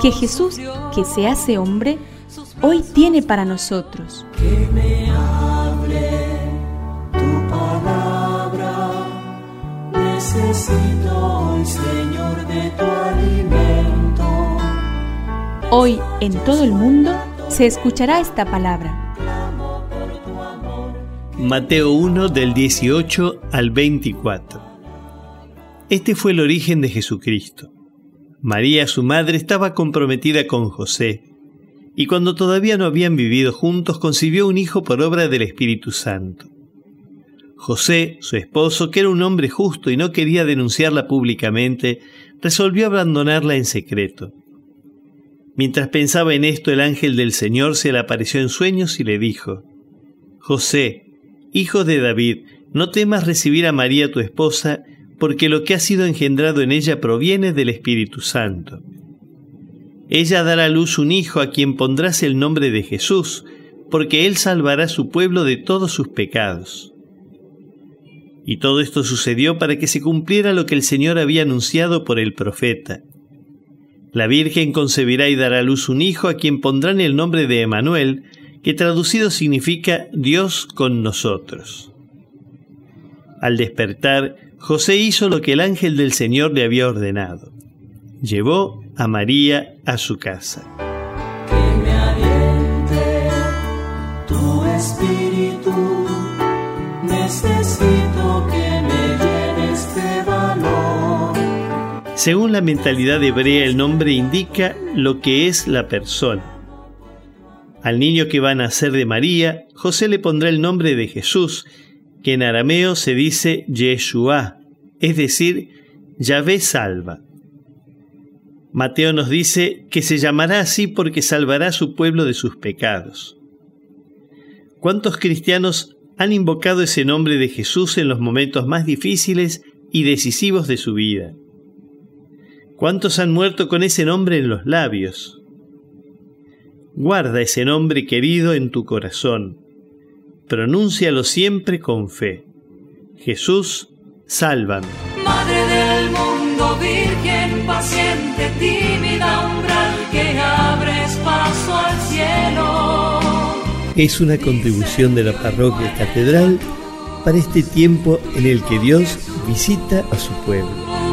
que Jesús, que se hace hombre, hoy tiene para nosotros. Que me hable tu palabra, necesito hoy, Señor, de tu alimento. Hoy en todo el mundo se escuchará esta palabra. Mateo 1 del 18 al 24. Este fue el origen de Jesucristo. María, su madre, estaba comprometida con José, y cuando todavía no habían vivido juntos, concibió un hijo por obra del Espíritu Santo. José, su esposo, que era un hombre justo y no quería denunciarla públicamente, resolvió abandonarla en secreto. Mientras pensaba en esto, el ángel del Señor se le apareció en sueños y le dijo, José, hijo de David, no temas recibir a María tu esposa, porque lo que ha sido engendrado en ella proviene del Espíritu Santo. Ella dará a luz un hijo a quien pondrás el nombre de Jesús, porque él salvará su pueblo de todos sus pecados. Y todo esto sucedió para que se cumpliera lo que el Señor había anunciado por el profeta. La Virgen concebirá y dará a luz un hijo a quien pondrán el nombre de Emanuel, que traducido significa Dios con nosotros. Al despertar, José hizo lo que el ángel del Señor le había ordenado. Llevó a María a su casa. Que me aliente tu espíritu, necesito que me llenes de valor. Según la mentalidad hebrea, el nombre indica lo que es la persona. Al niño que va a nacer de María, José le pondrá el nombre de Jesús, que en arameo se dice Yeshua, es decir, Yahvé salva. Mateo nos dice que se llamará así porque salvará a su pueblo de sus pecados. ¿Cuántos cristianos han invocado ese nombre de Jesús en los momentos más difíciles y decisivos de su vida? ¿Cuántos han muerto con ese nombre en los labios? Guarda ese nombre querido en tu corazón. Pronúncialo siempre con fe. Jesús, sálvame. Madre del mundo, virgen paciente, tímida umbral que abres paso al cielo. Es una contribución de la parroquia catedral para este tiempo en el que Dios visita a su pueblo.